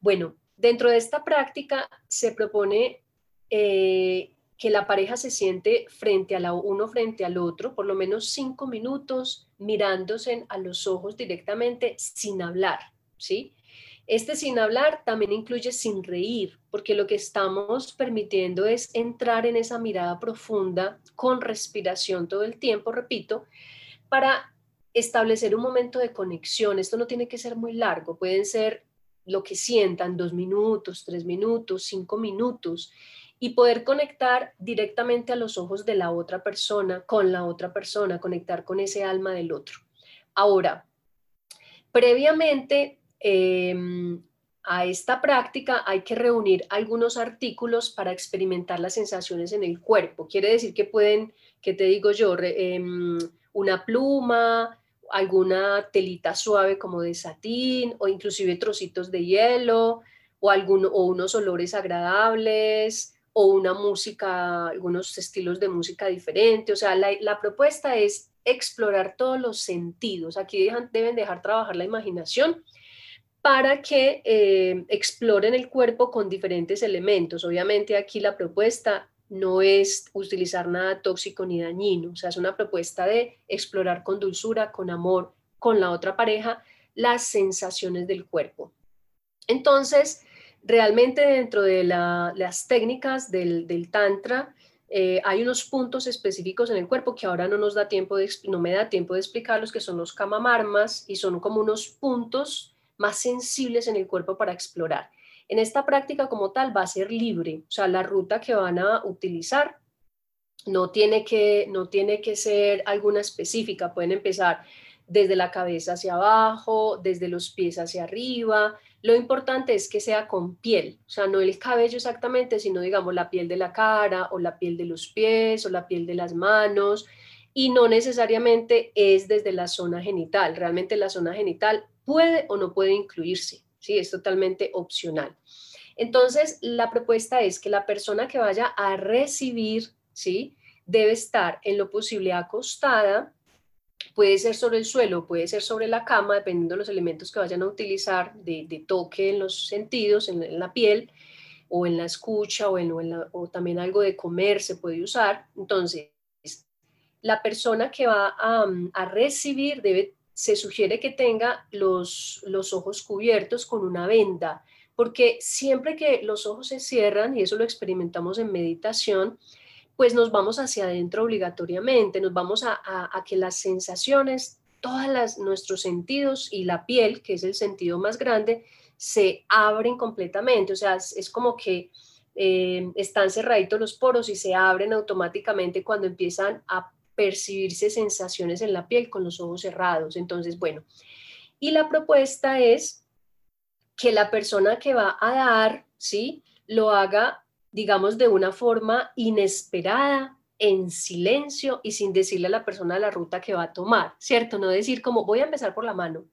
Bueno, dentro de esta práctica se propone eh, que la pareja se siente frente a la, uno frente al otro, por lo menos cinco minutos, mirándose a los ojos directamente sin hablar, ¿sí? Este sin hablar también incluye sin reír, porque lo que estamos permitiendo es entrar en esa mirada profunda con respiración todo el tiempo, repito, para establecer un momento de conexión. Esto no tiene que ser muy largo, pueden ser lo que sientan, dos minutos, tres minutos, cinco minutos, y poder conectar directamente a los ojos de la otra persona, con la otra persona, conectar con ese alma del otro. Ahora, previamente Em, a esta práctica hay que reunir algunos artículos para experimentar las sensaciones en el cuerpo. Quiere decir que pueden, que te digo yo, em, una pluma, alguna telita suave como de satín o inclusive trocitos de hielo o, alguno, o unos olores agradables o una música, algunos estilos de música diferente. O sea, la propuesta es explorar todos los sentidos. Aquí deben dejar trabajar la imaginación para que eh, exploren el cuerpo con diferentes elementos. Obviamente aquí la propuesta no es utilizar nada tóxico ni dañino, o sea, es una propuesta de explorar con dulzura, con amor, con la otra pareja, las sensaciones del cuerpo. Entonces, realmente dentro de las técnicas del, Tantra, eh, hay unos puntos específicos en el cuerpo que ahora no nos da tiempo de, no me da tiempo de explicarlos, que son los kamamarmas y son como unos puntos más sensibles en el cuerpo para explorar. En esta práctica como tal va a ser libre, o sea, la ruta que van a utilizar no tiene que, no tiene que ser alguna específica, pueden empezar desde la cabeza hacia abajo, desde los pies hacia arriba. Lo importante es que sea con piel, o sea, no el cabello exactamente, sino digamos la piel de la cara o la piel de los pies o la piel de las manos y no necesariamente es desde la zona genital. Realmente la zona genital puede o no puede incluirse, ¿sí? Es totalmente opcional. Entonces, la propuesta es que la persona que vaya a recibir, ¿sí? Debe estar en lo posible acostada, puede ser sobre el suelo, puede ser sobre la cama, dependiendo de los elementos que vayan a utilizar de, toque en los sentidos, en, la piel, o en la escucha, o, o también algo de comer se puede usar. Entonces, la persona que va a, a recibir debe se sugiere que tenga los, los ojos cubiertos con una venda, porque siempre que los ojos se cierran, y eso lo experimentamos en meditación, pues nos vamos hacia adentro obligatoriamente, nos vamos a, que las sensaciones, todos nuestros sentidos y la piel, que es el sentido más grande, se abren completamente. O sea, es, como que eh, están cerraditos los poros y se abren automáticamente cuando empiezan a percibirse sensaciones en la piel con los ojos cerrados. Entonces, bueno, y la propuesta es que la persona que va a dar, ¿sí? Lo haga, digamos, de una forma inesperada, en silencio y sin decirle a la persona la ruta que va a tomar, ¿cierto? No decir como voy a empezar por la mano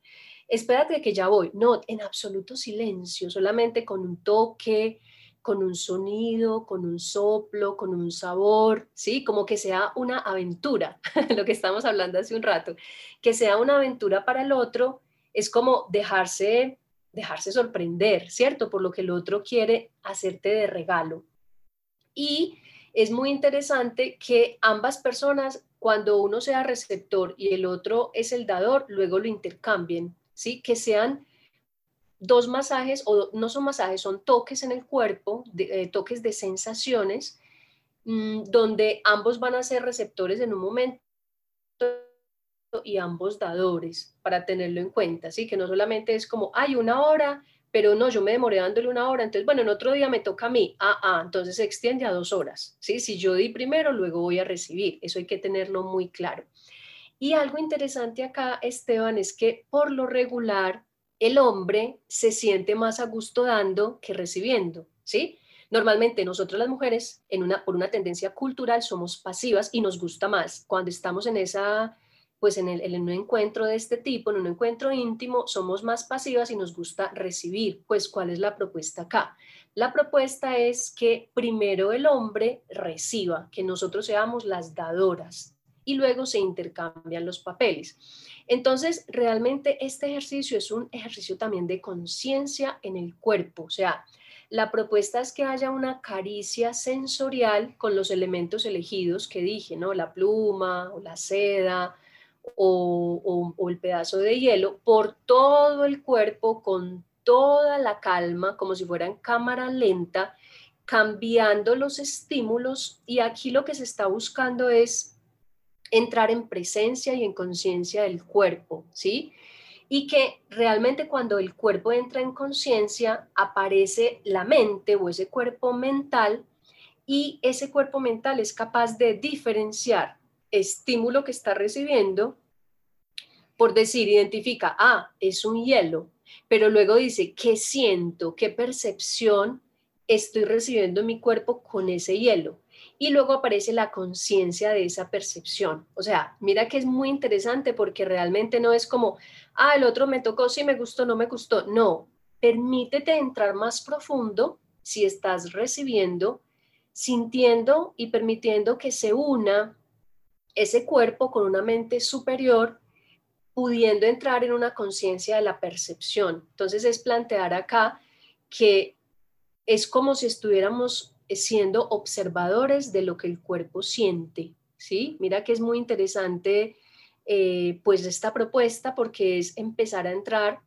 espérate que ya voy. No, en absoluto silencio, solamente con un toque, con un sonido, con un soplo, con un sabor, ¿sí? Como que sea una aventura, <laughs> lo que estamos hablando hace un rato, que sea una aventura para el otro, es como dejarse, dejarse sorprender, ¿cierto? Por lo que el otro quiere hacerte de regalo. Y es muy interesante que ambas personas, cuando uno sea receptor y el otro es el dador, luego lo intercambien, ¿sí? Que sean dos masajes, o no son masajes, son toques en el cuerpo, eh, toques de sensaciones, mm, donde ambos van a ser receptores en un momento y ambos dadores, para tenerlo en cuenta, ¿sí? Que no solamente es como, hay una hora, pero no, yo me demoré dándole una hora, entonces, bueno, en otro día me toca a mí, ah, ah, entonces se extiende a dos horas, ¿sí? Si yo di primero, luego voy a recibir, eso hay que tenerlo muy claro. Y algo interesante acá, Esteban, es que por lo regular el hombre se siente más a gusto dando que recibiendo, ¿sí? Normalmente nosotros las mujeres, por una tendencia cultural, somos pasivas y nos gusta más. Cuando estamos en esa, pues en, el, en un encuentro de este tipo, en un encuentro íntimo, somos más pasivas y nos gusta recibir. Pues, ¿cuál es la propuesta acá? La propuesta es que primero el hombre reciba, que nosotros seamos las dadoras y luego se intercambian los papeles. Entonces, realmente este ejercicio es un ejercicio también de conciencia en el cuerpo, o sea, la propuesta es que haya una caricia sensorial con los elementos elegidos que dije, ¿no? La pluma o la seda o, o, el pedazo de hielo por todo el cuerpo con toda la calma, como si fuera en cámara lenta, cambiando los estímulos y aquí lo que se está buscando es entrar en presencia y en conciencia del cuerpo, ¿sí? Y que realmente cuando el cuerpo entra en conciencia aparece la mente o ese cuerpo mental y ese cuerpo mental es capaz de diferenciar estímulo que está recibiendo, por decir, identifica, ah, es un hielo, pero luego dice, ¿qué siento? ¿Qué percepción estoy recibiendo en mi cuerpo con ese hielo? Y luego aparece la conciencia de esa percepción. O sea, mira que es muy interesante porque realmente no es como, ah, el otro me tocó, sí me gustó, no me gustó. No, permítete entrar más profundo si estás recibiendo, sintiendo y permitiendo que se una ese cuerpo con una mente superior, pudiendo entrar en una conciencia de la percepción. Entonces es plantear acá que es como si estuviéramos siendo observadores de lo que el cuerpo siente, ¿sí? Mira que es muy interesante eh, pues esta propuesta porque es empezar a entrar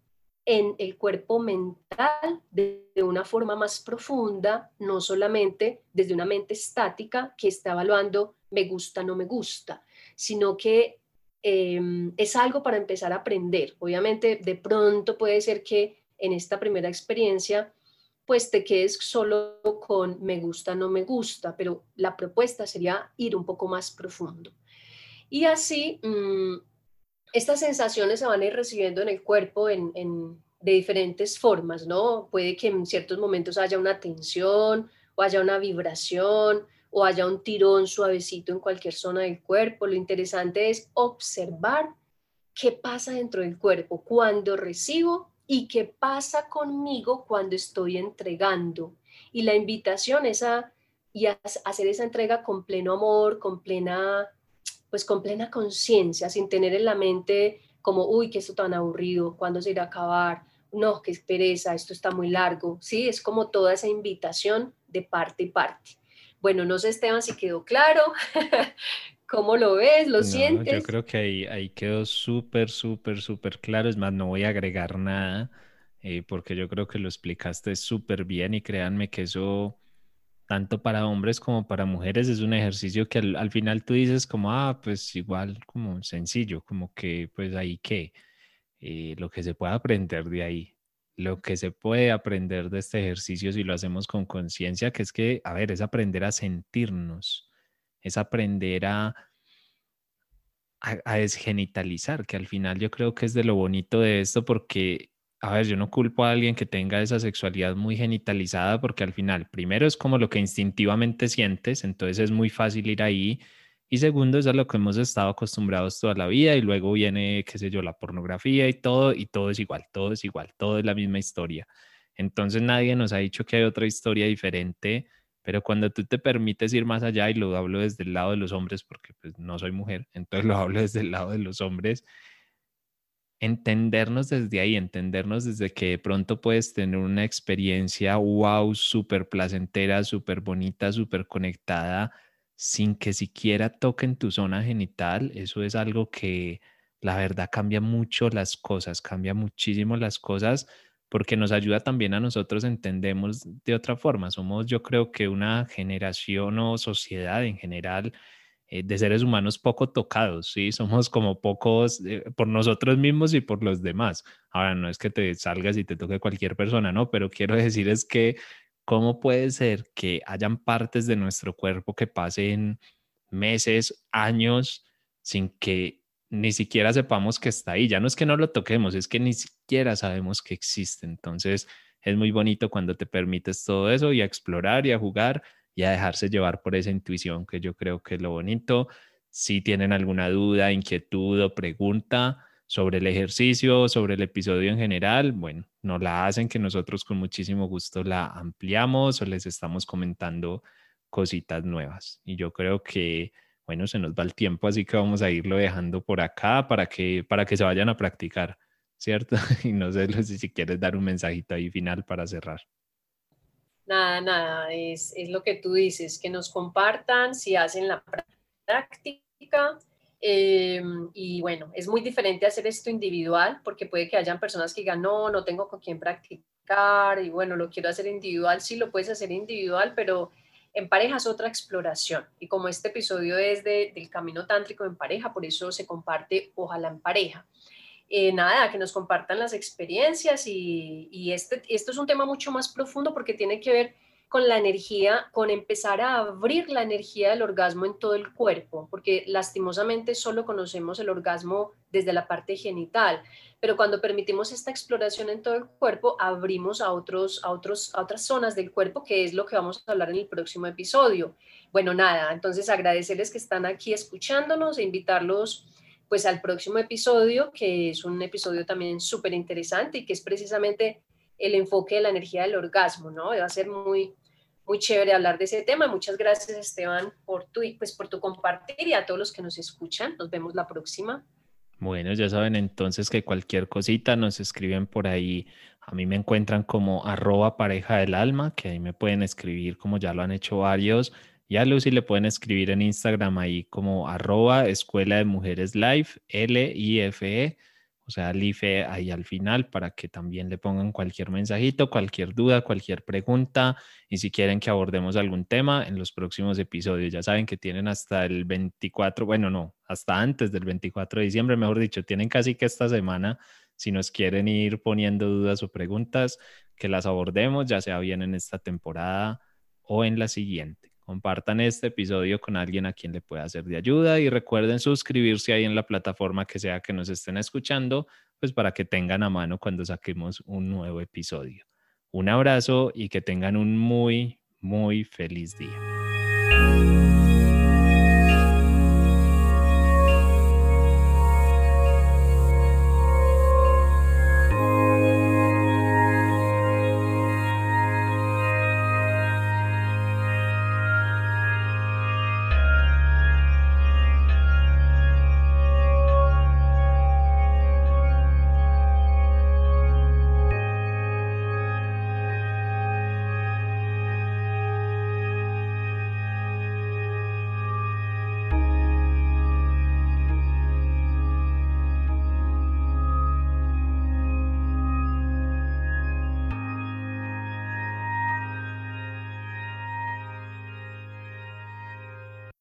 en el cuerpo mental de, una forma más profunda, no solamente desde una mente estática que está evaluando me gusta, no me gusta, sino que em, es algo para empezar a aprender. Obviamente, de pronto puede ser que en esta primera experiencia pues te quedes solo con me gusta, no me gusta, pero la propuesta sería ir un poco más profundo. Y así, mm, estas sensaciones se van a ir recibiendo en el cuerpo en, de diferentes formas, ¿no? Puede que en ciertos momentos haya una tensión o haya una vibración o haya un tirón suavecito en cualquier zona del cuerpo. Lo interesante es observar qué pasa dentro del cuerpo cuando recibo y qué pasa conmigo cuando estoy entregando. Y la invitación es a, y hacer esa entrega con pleno amor, con plena, pues con plena conciencia, sin tener en la mente como, uy, que esto tan aburrido, ¿cuándo se irá a acabar? No, qué pereza, esto está muy largo. Sí, es como toda esa invitación de parte y parte. Bueno, no sé, Esteban, si quedó claro. <laughs> ¿Cómo lo ves? ¿Lo sientes? Yo creo que ahí, ahí quedó súper, súper, súper claro. Es más, no voy a agregar nada eh, porque yo creo que lo explicaste súper bien y créanme que eso, tanto para hombres como para mujeres, es un ejercicio que al, final tú dices como, ah, pues igual, como sencillo, como que pues ahí qué, eh, lo que se puede aprender de ahí lo que se puede aprender de este ejercicio si lo hacemos con conciencia, que es que, a ver, es aprender a sentirnos, es aprender a, a, desgenitalizar, que al final yo creo que es de lo bonito de esto porque, a ver, yo no culpo a alguien que tenga esa sexualidad muy genitalizada porque al final, primero es como lo que instintivamente sientes, entonces es muy fácil ir ahí Y segundo, es a lo que hemos estado acostumbrados toda la vida y luego viene, qué sé yo, la pornografía y todo, y todo es igual, todo es igual, todo es la misma historia. Entonces nadie nos ha dicho que hay otra historia diferente, pero cuando tú te permites ir más allá, y lo hablo desde el lado de los hombres, porque pues, no soy mujer, <laughs> entonces lo hablo desde el lado de los hombres, entendernos desde ahí, entendernos desde que de pronto puedes tener una experiencia, wow, súper placentera, súper bonita, súper conectada, sin que siquiera toquen tu zona genital, eso es algo que la verdad cambia mucho las cosas, cambia muchísimo las cosas porque nos ayuda también a nosotros entendemos de otra forma. Somos yo creo que una generación o sociedad en general eh, de seres humanos poco tocados, ¿sí? <laughs> Somos como pocos eh, por nosotros mismos y por los demás. Ahora, no es que te salgas y te toque cualquier persona, ¿no? Pero quiero <laughs> decir es que ¿Cómo puede ser que hayan partes de nuestro cuerpo que pasen meses, años, sin que ni siquiera sepamos que está ahí? Ya no es que no lo toquemos, es que ni siquiera sabemos que existe. Entonces, es muy bonito cuando te permites todo eso y a explorar y a jugar y a dejarse llevar por esa intuición, que yo creo que es lo bonito. Si tienen alguna duda, inquietud o pregunta, sobre el ejercicio, sobre el episodio en general, bueno, nos la hacen que nosotros con muchísimo gusto la ampliamos o les estamos comentando cositas nuevas. Y yo creo que, bueno, se nos va el tiempo, así que vamos a irlo dejando por acá para que, para que se vayan a practicar, ¿cierto? <laughs> Y no sé si quieres dar un mensajito ahí final para cerrar. Nada, nada, es, es lo que tú dices, que nos compartan si hacen la práctica Em, y bueno, es muy diferente hacer esto individual porque puede que hayan personas que digan, no, no tengo con quién practicar y bueno, lo quiero hacer individual. Sí, lo puedes hacer individual, pero en pareja es otra exploración. Y como este episodio es de, del camino tántrico en pareja, por eso se comparte ojalá en pareja. Eh, nada, que nos compartan las experiencias y, y este, esto es un tema mucho más profundo porque tiene que ver con la energía, con empezar a abrir la energía del orgasmo en todo el cuerpo, porque lastimosamente solo conocemos el orgasmo desde la parte genital, pero cuando permitimos esta exploración en todo el cuerpo, abrimos a, otros, a, otros, a otras zonas del cuerpo, que es lo que vamos a hablar en el próximo episodio. Bueno, nada, entonces agradecerles que están aquí escuchándonos e invitarlos pues al próximo episodio, que es un episodio también súper interesante y que es precisamente el enfoque de la energía del orgasmo, ¿no? Va a ser muy, muy chévere hablar de ese tema. Muchas gracias, Esteban, por tu, pues, por tu compartir y a todos los que nos escuchan. Nos vemos la próxima. Bueno, ya saben entonces que cualquier cosita nos escriben por ahí. A mí me encuentran como arroba pareja del alma, que ahí me pueden escribir como ya lo han hecho varios. Y a Lucy le pueden escribir en Instagram ahí como arroba escuela de mujeres live, L-I-F-E o sea, el IFE ahí al final para que también le pongan cualquier mensajito, cualquier duda, cualquier pregunta y si quieren que abordemos algún tema en los próximos episodios. Ya saben que tienen hasta el 24, bueno, no, hasta antes del 24 de diciembre, mejor dicho, tienen casi que esta semana si nos quieren ir poniendo dudas o preguntas, que las abordemos, ya sea bien en esta temporada o en la siguiente. Compartan este episodio con alguien a quien le pueda ser de ayuda y recuerden suscribirse ahí en la plataforma que sea que nos estén escuchando, pues para que tengan a mano cuando saquemos un nuevo episodio. Un abrazo y que tengan un muy, muy feliz día.